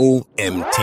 OMT.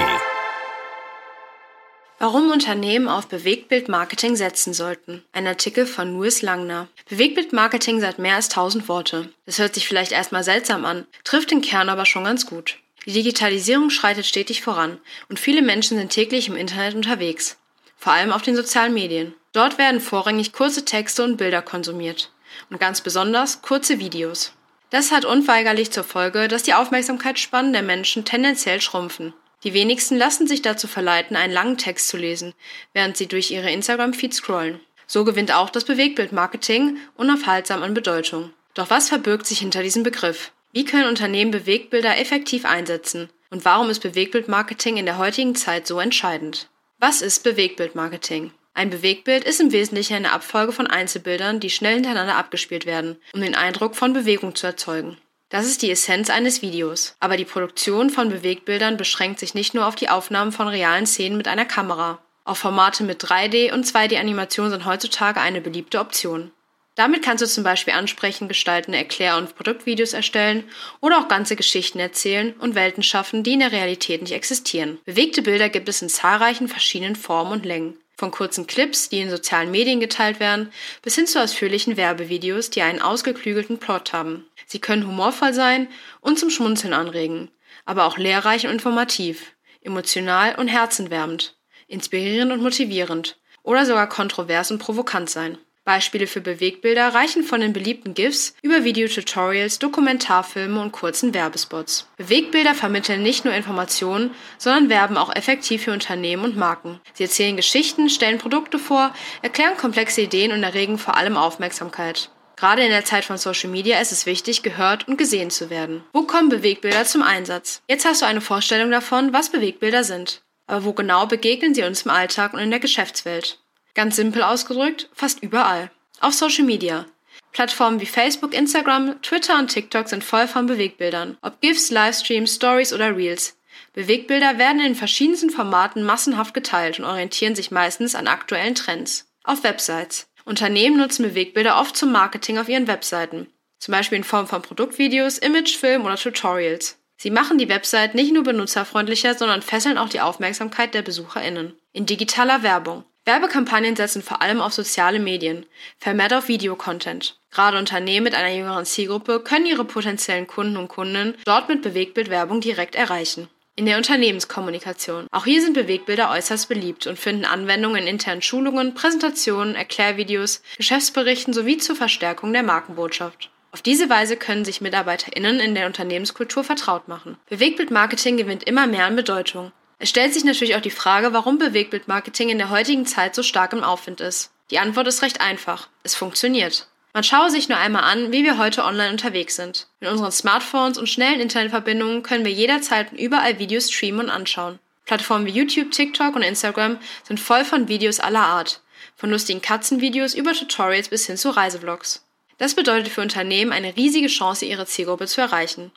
Warum Unternehmen auf Bewegtbildmarketing setzen sollten. Ein Artikel von Louis Langner. Bewegtbildmarketing sagt mehr als 1000 Worte. Das hört sich vielleicht erstmal seltsam an, trifft den Kern aber schon ganz gut. Die Digitalisierung schreitet stetig voran und viele Menschen sind täglich im Internet unterwegs. Vor allem auf den sozialen Medien. Dort werden vorrangig kurze Texte und Bilder konsumiert. Und ganz besonders kurze Videos. Das hat unweigerlich zur Folge, dass die Aufmerksamkeitsspannen der Menschen tendenziell schrumpfen. Die wenigsten lassen sich dazu verleiten, einen langen Text zu lesen, während sie durch ihre Instagram-Feed scrollen. So gewinnt auch das Bewegtbildmarketing unaufhaltsam an Bedeutung. Doch was verbirgt sich hinter diesem Begriff? Wie können Unternehmen Bewegtbilder effektiv einsetzen? Und warum ist Bewegtbildmarketing in der heutigen Zeit so entscheidend? Was ist Bewegtbildmarketing? Ein Bewegtbild ist im Wesentlichen eine Abfolge von Einzelbildern, die schnell hintereinander abgespielt werden, um den Eindruck von Bewegung zu erzeugen. Das ist die Essenz eines Videos. Aber die Produktion von Bewegtbildern beschränkt sich nicht nur auf die Aufnahmen von realen Szenen mit einer Kamera. Auch Formate mit 3D- und 2D-Animation sind heutzutage eine beliebte Option. Damit kannst du zum Beispiel ansprechend gestaltende Erklär- und Produktvideos erstellen oder auch ganze Geschichten erzählen und Welten schaffen, die in der Realität nicht existieren. Bewegte Bilder gibt es in zahlreichen verschiedenen Formen und Längen. Von kurzen Clips, die in sozialen Medien geteilt werden, bis hin zu ausführlichen Werbevideos, die einen ausgeklügelten Plot haben. Sie können humorvoll sein und zum Schmunzeln anregen, aber auch lehrreich und informativ, emotional und herzenwärmend, inspirierend und motivierend oder sogar kontrovers und provokant sein. Beispiele für Bewegbilder reichen von den beliebten GIFs über Videotutorials, Dokumentarfilme und kurzen Werbespots. Bewegbilder vermitteln nicht nur Informationen, sondern werben auch effektiv für Unternehmen und Marken. Sie erzählen Geschichten, stellen Produkte vor, erklären komplexe Ideen und erregen vor allem Aufmerksamkeit. Gerade in der Zeit von Social Media ist es wichtig, gehört und gesehen zu werden. Wo kommen Bewegbilder zum Einsatz? Jetzt hast du eine Vorstellung davon, was Bewegbilder sind. Aber wo genau begegnen sie uns im Alltag und in der Geschäftswelt? Ganz simpel ausgedrückt, fast überall. Auf Social Media. Plattformen wie Facebook, Instagram, Twitter und TikTok sind voll von Bewegbildern. Ob GIFs, Livestreams, Stories oder Reels. Bewegbilder werden in verschiedensten Formaten massenhaft geteilt und orientieren sich meistens an aktuellen Trends. Auf Websites. Unternehmen nutzen Bewegbilder oft zum Marketing auf ihren Webseiten. Zum Beispiel in Form von Produktvideos, Imagefilmen oder Tutorials. Sie machen die Website nicht nur benutzerfreundlicher, sondern fesseln auch die Aufmerksamkeit der BesucherInnen. In digitaler Werbung. Werbekampagnen setzen vor allem auf soziale Medien, vermehrt auf Videocontent. Gerade Unternehmen mit einer jüngeren Zielgruppe können ihre potenziellen Kunden und Kundinnen dort mit Bewegtbildwerbung direkt erreichen. In der Unternehmenskommunikation. Auch hier sind Bewegbilder äußerst beliebt und finden Anwendung in internen Schulungen, Präsentationen, Erklärvideos, Geschäftsberichten sowie zur Verstärkung der Markenbotschaft. Auf diese Weise können sich MitarbeiterInnen in der Unternehmenskultur vertraut machen. Bewegtbildmarketing gewinnt immer mehr an Bedeutung. Es stellt sich natürlich auch die Frage, warum Bewegtbildmarketing in der heutigen Zeit so stark im Aufwind ist. Die Antwort ist recht einfach. Es funktioniert. Man schaue sich nur einmal an, wie wir heute online unterwegs sind. Mit unseren Smartphones und schnellen Internetverbindungen können wir jederzeit und überall Videos streamen und anschauen. Plattformen wie YouTube, TikTok und Instagram sind voll von Videos aller Art. Von lustigen Katzenvideos über Tutorials bis hin zu Reisevlogs. Das bedeutet für Unternehmen eine riesige Chance, ihre Zielgruppe zu erreichen.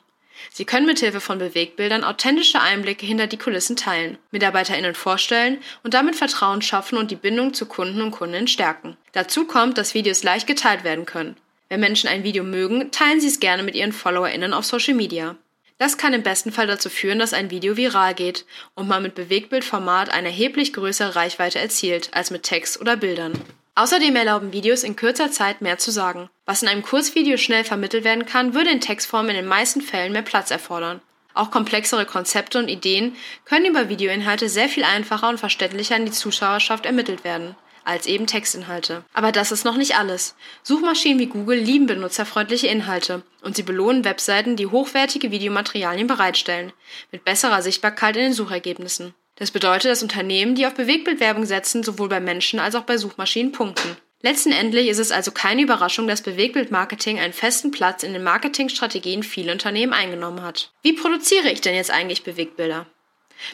Sie können mithilfe von Bewegbildern authentische Einblicke hinter die Kulissen teilen, MitarbeiterInnen vorstellen und damit Vertrauen schaffen und die Bindung zu Kunden und Kundinnen stärken. Dazu kommt, dass Videos leicht geteilt werden können. Wenn Menschen ein Video mögen, teilen sie es gerne mit ihren FollowerInnen auf Social Media. Das kann im besten Fall dazu führen, dass ein Video viral geht und man mit Bewegtbildformat eine erheblich größere Reichweite erzielt als mit Text oder Bildern. Außerdem erlauben Videos in kürzer Zeit mehr zu sagen. Was in einem Kurzvideo schnell vermittelt werden kann, würde in Textform in den meisten Fällen mehr Platz erfordern. Auch komplexere Konzepte und Ideen können über Videoinhalte sehr viel einfacher und verständlicher an die Zuschauerschaft ermittelt werden als eben Textinhalte. Aber das ist noch nicht alles. Suchmaschinen wie Google lieben benutzerfreundliche Inhalte und sie belohnen Webseiten, die hochwertige Videomaterialien bereitstellen, mit besserer Sichtbarkeit in den Suchergebnissen. Das bedeutet, dass Unternehmen, die auf Bewegtbildwerbung setzen, sowohl bei Menschen als auch bei Suchmaschinen punkten. Letztendlich ist es also keine Überraschung, dass Bewegtbildmarketing einen festen Platz in den Marketingstrategien vieler Unternehmen eingenommen hat. Wie produziere ich denn jetzt eigentlich Bewegtbilder?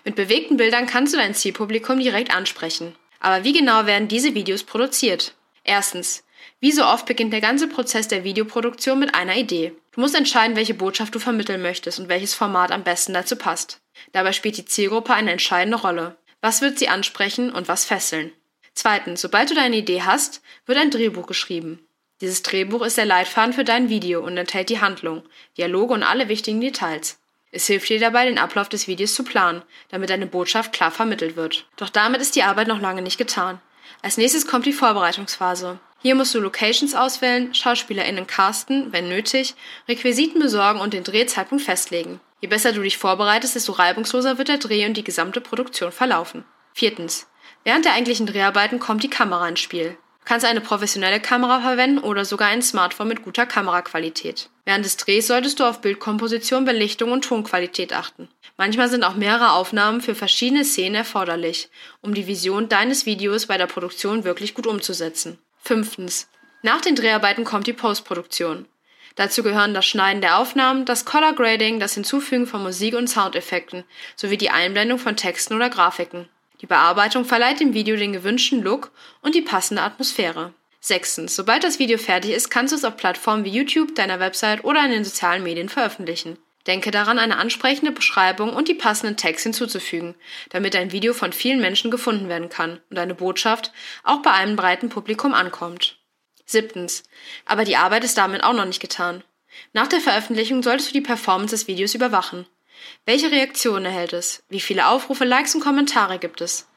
Mit bewegten Bildern kannst du dein Zielpublikum direkt ansprechen. Aber wie genau werden diese Videos produziert? Erstens, wie so oft beginnt der ganze Prozess der Videoproduktion mit einer Idee. Du musst entscheiden, welche Botschaft du vermitteln möchtest und welches Format am besten dazu passt. Dabei spielt die Zielgruppe eine entscheidende Rolle. Was wird sie ansprechen und was fesseln? Zweitens, sobald du deine Idee hast, wird ein Drehbuch geschrieben. Dieses Drehbuch ist der Leitfaden für dein Video und enthält die Handlung, Dialoge und alle wichtigen Details. Es hilft dir dabei, den Ablauf des Videos zu planen, damit deine Botschaft klar vermittelt wird. Doch damit ist die Arbeit noch lange nicht getan. Als nächstes kommt die Vorbereitungsphase. Hier musst du Locations auswählen, SchauspielerInnen casten, wenn nötig, Requisiten besorgen und den Drehzeitpunkt festlegen. Je besser du dich vorbereitest, desto reibungsloser wird der Dreh und die gesamte Produktion verlaufen. Viertens. Während der eigentlichen Dreharbeiten kommt die Kamera ins Spiel. Du kannst eine professionelle Kamera verwenden oder sogar ein Smartphone mit guter Kameraqualität. Während des Drehs solltest du auf Bildkomposition, Belichtung und Tonqualität achten. Manchmal sind auch mehrere Aufnahmen für verschiedene Szenen erforderlich, um die Vision deines Videos bei der Produktion wirklich gut umzusetzen. Fünftens. Nach den Dreharbeiten kommt die Postproduktion. Dazu gehören das Schneiden der Aufnahmen, das Color Grading, das Hinzufügen von Musik und Soundeffekten sowie die Einblendung von Texten oder Grafiken. Die Bearbeitung verleiht dem Video den gewünschten Look und die passende Atmosphäre. Sechstens. Sobald das Video fertig ist, kannst du es auf Plattformen wie YouTube, deiner Website oder in den sozialen Medien veröffentlichen. Denke daran, eine ansprechende Beschreibung und die passenden Tags hinzuzufügen, damit dein Video von vielen Menschen gefunden werden kann und deine Botschaft auch bei einem breiten Publikum ankommt. Siebtens. Aber die Arbeit ist damit auch noch nicht getan. Nach der Veröffentlichung solltest du die Performance des Videos überwachen. Welche Reaktionen erhält es? Wie viele Aufrufe, Likes und Kommentare gibt es?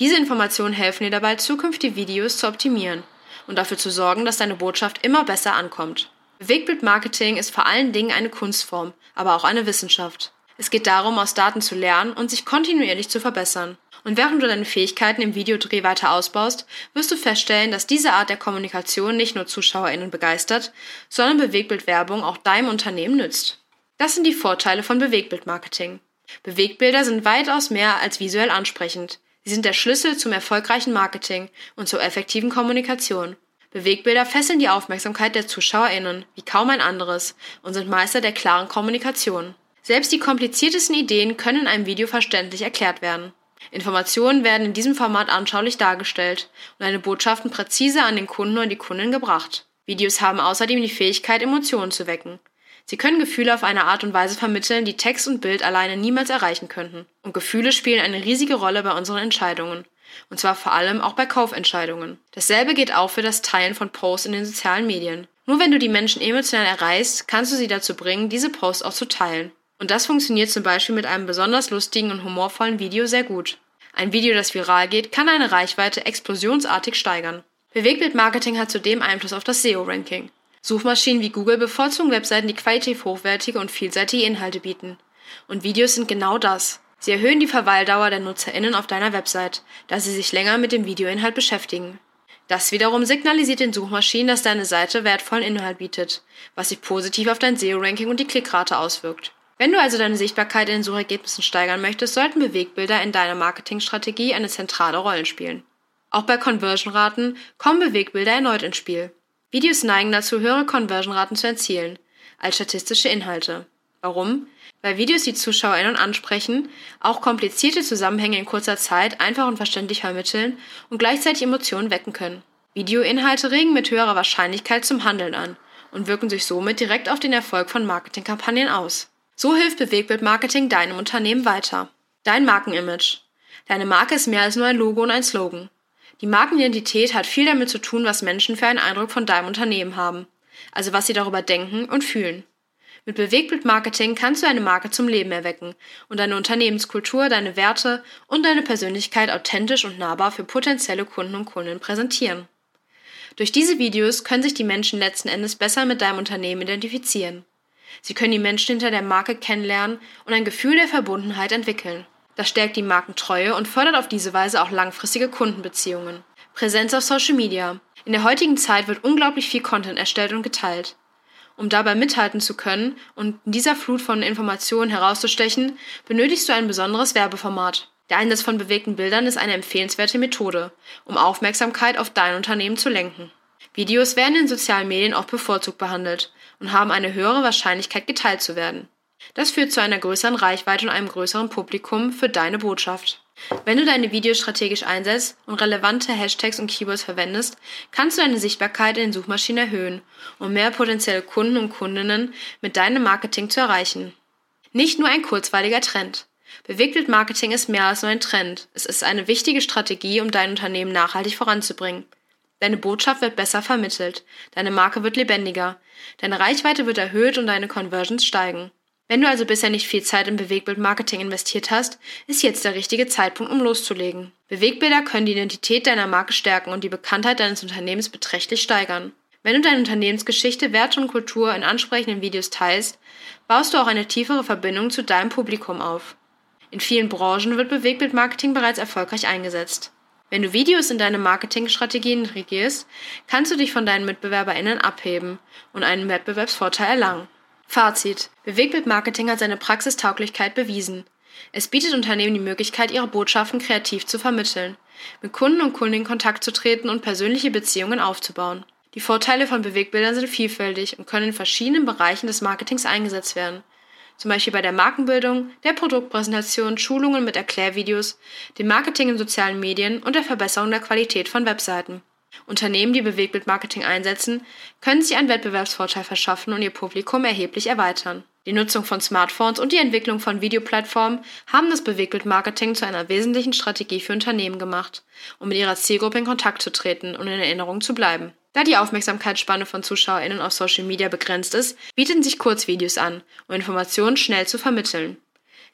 Diese Informationen helfen dir dabei, zukünftige Videos zu optimieren und dafür zu sorgen, dass deine Botschaft immer besser ankommt. Bewegtbildmarketing ist vor allen Dingen eine Kunstform, aber auch eine Wissenschaft. Es geht darum, aus Daten zu lernen und sich kontinuierlich zu verbessern. Und während du deine Fähigkeiten im Videodreh weiter ausbaust, wirst du feststellen, dass diese Art der Kommunikation nicht nur ZuschauerInnen begeistert, sondern Bewegtbildwerbung auch deinem Unternehmen nützt. Das sind die Vorteile von Bewegtbildmarketing. Bewegtbilder sind weitaus mehr als visuell ansprechend. Sie sind der Schlüssel zum erfolgreichen Marketing und zur effektiven Kommunikation. Bewegtbilder fesseln die Aufmerksamkeit der ZuschauerInnen wie kaum ein anderes und sind Meister der klaren Kommunikation. Selbst die kompliziertesten Ideen können in einem Video verständlich erklärt werden. Informationen werden in diesem Format anschaulich dargestellt und eine Botschaften präzise an den Kunden und die Kundin gebracht. Videos haben außerdem die Fähigkeit, Emotionen zu wecken. Sie können Gefühle auf eine Art und Weise vermitteln, die Text und Bild alleine niemals erreichen könnten. Und Gefühle spielen eine riesige Rolle bei unseren Entscheidungen. Und zwar vor allem auch bei Kaufentscheidungen. Dasselbe geht auch für das Teilen von Posts in den sozialen Medien. Nur wenn du die Menschen emotional erreichst, kannst du sie dazu bringen, diese Posts auch zu teilen. Und das funktioniert zum Beispiel mit einem besonders lustigen und humorvollen Video sehr gut. Ein Video, das viral geht, kann eine Reichweite explosionsartig steigern. Bewegtbildmarketing hat zudem Einfluss auf das SEO-Ranking. Suchmaschinen wie Google bevorzugen Webseiten, die qualitativ hochwertige und vielseitige Inhalte bieten. Und Videos sind genau das. Sie erhöhen die Verweildauer der NutzerInnen auf deiner Website, da sie sich länger mit dem Videoinhalt beschäftigen. Das wiederum signalisiert den Suchmaschinen, dass deine Seite wertvollen Inhalt bietet, was sich positiv auf dein SEO-Ranking und die Klickrate auswirkt. Wenn du also deine Sichtbarkeit in den Suchergebnissen steigern möchtest, sollten Bewegbilder in deiner Marketingstrategie eine zentrale Rolle spielen. Auch bei Conversion-Raten kommen Bewegbilder erneut ins Spiel. Videos neigen dazu, höhere Conversion-Raten zu erzielen als statistische Inhalte. Warum? Weil Videos die ZuschauerInnen ansprechen, auch komplizierte Zusammenhänge in kurzer Zeit einfach und verständlich vermitteln und gleichzeitig Emotionen wecken können. Videoinhalte regen mit höherer Wahrscheinlichkeit zum Handeln an und wirken sich somit direkt auf den Erfolg von Marketingkampagnen aus. So hilft Bewegtbildmarketing deinem Unternehmen weiter. Dein Markenimage. Deine Marke ist mehr als nur ein Logo und ein Slogan. Die Markenidentität hat viel damit zu tun, was Menschen für einen Eindruck von deinem Unternehmen haben, also was sie darüber denken und fühlen. Mit Bewegtbildmarketing kannst du eine Marke zum Leben erwecken und deine Unternehmenskultur, deine Werte und deine Persönlichkeit authentisch und nahbar für potenzielle Kunden und Kundinnen präsentieren. Durch diese Videos können sich die Menschen letzten Endes besser mit deinem Unternehmen identifizieren. Sie können die Menschen hinter der Marke kennenlernen und ein Gefühl der Verbundenheit entwickeln. Das stärkt die Markentreue und fördert auf diese Weise auch langfristige Kundenbeziehungen. Präsenz auf Social Media. In der heutigen Zeit wird unglaublich viel Content erstellt und geteilt. Um dabei mithalten zu können und in dieser Flut von Informationen herauszustechen, benötigst du ein besonderes Werbeformat. Der Einsatz von bewegten Bildern ist eine empfehlenswerte Methode, um Aufmerksamkeit auf dein Unternehmen zu lenken. Videos werden in sozialen Medien auch bevorzugt behandelt und haben eine höhere Wahrscheinlichkeit geteilt zu werden. Das führt zu einer größeren Reichweite und einem größeren Publikum für deine Botschaft. Wenn du deine Videos strategisch einsetzt und relevante Hashtags und Keywords verwendest, kannst du deine Sichtbarkeit in den Suchmaschinen erhöhen, um mehr potenzielle Kunden und Kundinnen mit deinem Marketing zu erreichen. Nicht nur ein kurzweiliger Trend. Bewegtbildmarketing ist mehr als nur ein Trend. Es ist eine wichtige Strategie, um dein Unternehmen nachhaltig voranzubringen. Deine Botschaft wird besser vermittelt, deine Marke wird lebendiger, deine Reichweite wird erhöht und deine Conversions steigen. Wenn du also bisher nicht viel Zeit in Bewegbildmarketing investiert hast, ist jetzt der richtige Zeitpunkt, um loszulegen. Bewegbilder können die Identität deiner Marke stärken und die Bekanntheit deines Unternehmens beträchtlich steigern. Wenn du deine Unternehmensgeschichte, Werte und Kultur in ansprechenden Videos teilst, baust du auch eine tiefere Verbindung zu deinem Publikum auf. In vielen Branchen wird Bewegbildmarketing bereits erfolgreich eingesetzt. Wenn du Videos in deine Marketingstrategien integrierst, kannst du dich von deinen MitbewerberInnen abheben und einen Wettbewerbsvorteil erlangen. Fazit. Bewegbildmarketing hat seine Praxistauglichkeit bewiesen. Es bietet Unternehmen die Möglichkeit, ihre Botschaften kreativ zu vermitteln, mit Kunden und Kundinnen in Kontakt zu treten und persönliche Beziehungen aufzubauen. Die Vorteile von Bewegbildern sind vielfältig und können in verschiedenen Bereichen des Marketings eingesetzt werden zum Beispiel bei der Markenbildung, der Produktpräsentation, Schulungen mit Erklärvideos, dem Marketing in sozialen Medien und der Verbesserung der Qualität von Webseiten. Unternehmen, die Bewegbildmarketing einsetzen, können sich einen Wettbewerbsvorteil verschaffen und ihr Publikum erheblich erweitern. Die Nutzung von Smartphones und die Entwicklung von Videoplattformen haben das Bewegbildmarketing zu einer wesentlichen Strategie für Unternehmen gemacht, um mit ihrer Zielgruppe in Kontakt zu treten und in Erinnerung zu bleiben. Da die Aufmerksamkeitsspanne von ZuschauerInnen auf Social Media begrenzt ist, bieten sich Kurzvideos an, um Informationen schnell zu vermitteln.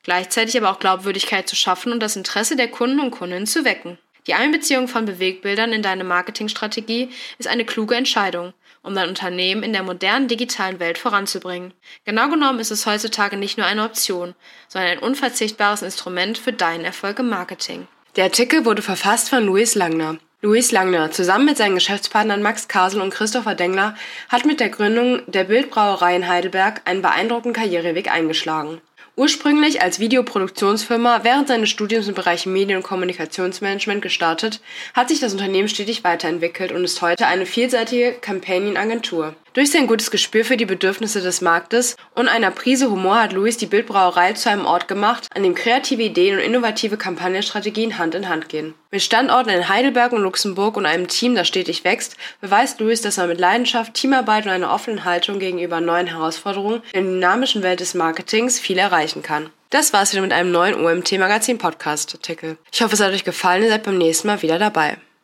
Gleichzeitig aber auch Glaubwürdigkeit zu schaffen und das Interesse der Kunden und Kundinnen zu wecken. Die Einbeziehung von Bewegbildern in deine Marketingstrategie ist eine kluge Entscheidung, um dein Unternehmen in der modernen digitalen Welt voranzubringen. Genau genommen ist es heutzutage nicht nur eine Option, sondern ein unverzichtbares Instrument für deinen Erfolg im Marketing. Der Artikel wurde verfasst von Luis Langner. Luis Langner zusammen mit seinen Geschäftspartnern Max Kasel und Christopher Dengler hat mit der Gründung der Bildbrauerei in Heidelberg einen beeindruckenden Karriereweg eingeschlagen. Ursprünglich als Videoproduktionsfirma während seines Studiums im Bereich Medien- und Kommunikationsmanagement gestartet, hat sich das Unternehmen stetig weiterentwickelt und ist heute eine vielseitige Campaigning-Agentur. Durch sein gutes Gespür für die Bedürfnisse des Marktes und einer Prise Humor hat Louis die Bildbrauerei zu einem Ort gemacht, an dem kreative Ideen und innovative Kampagnenstrategien Hand in Hand gehen. Mit Standorten in Heidelberg und Luxemburg und einem Team, das stetig wächst, beweist Louis, dass er mit Leidenschaft, Teamarbeit und einer offenen Haltung gegenüber neuen Herausforderungen in der dynamischen Welt des Marketings viel erreichen kann. Das war's wieder mit einem neuen OMT Magazin Podcast Artikel. Ich hoffe, es hat euch gefallen und seid beim nächsten Mal wieder dabei.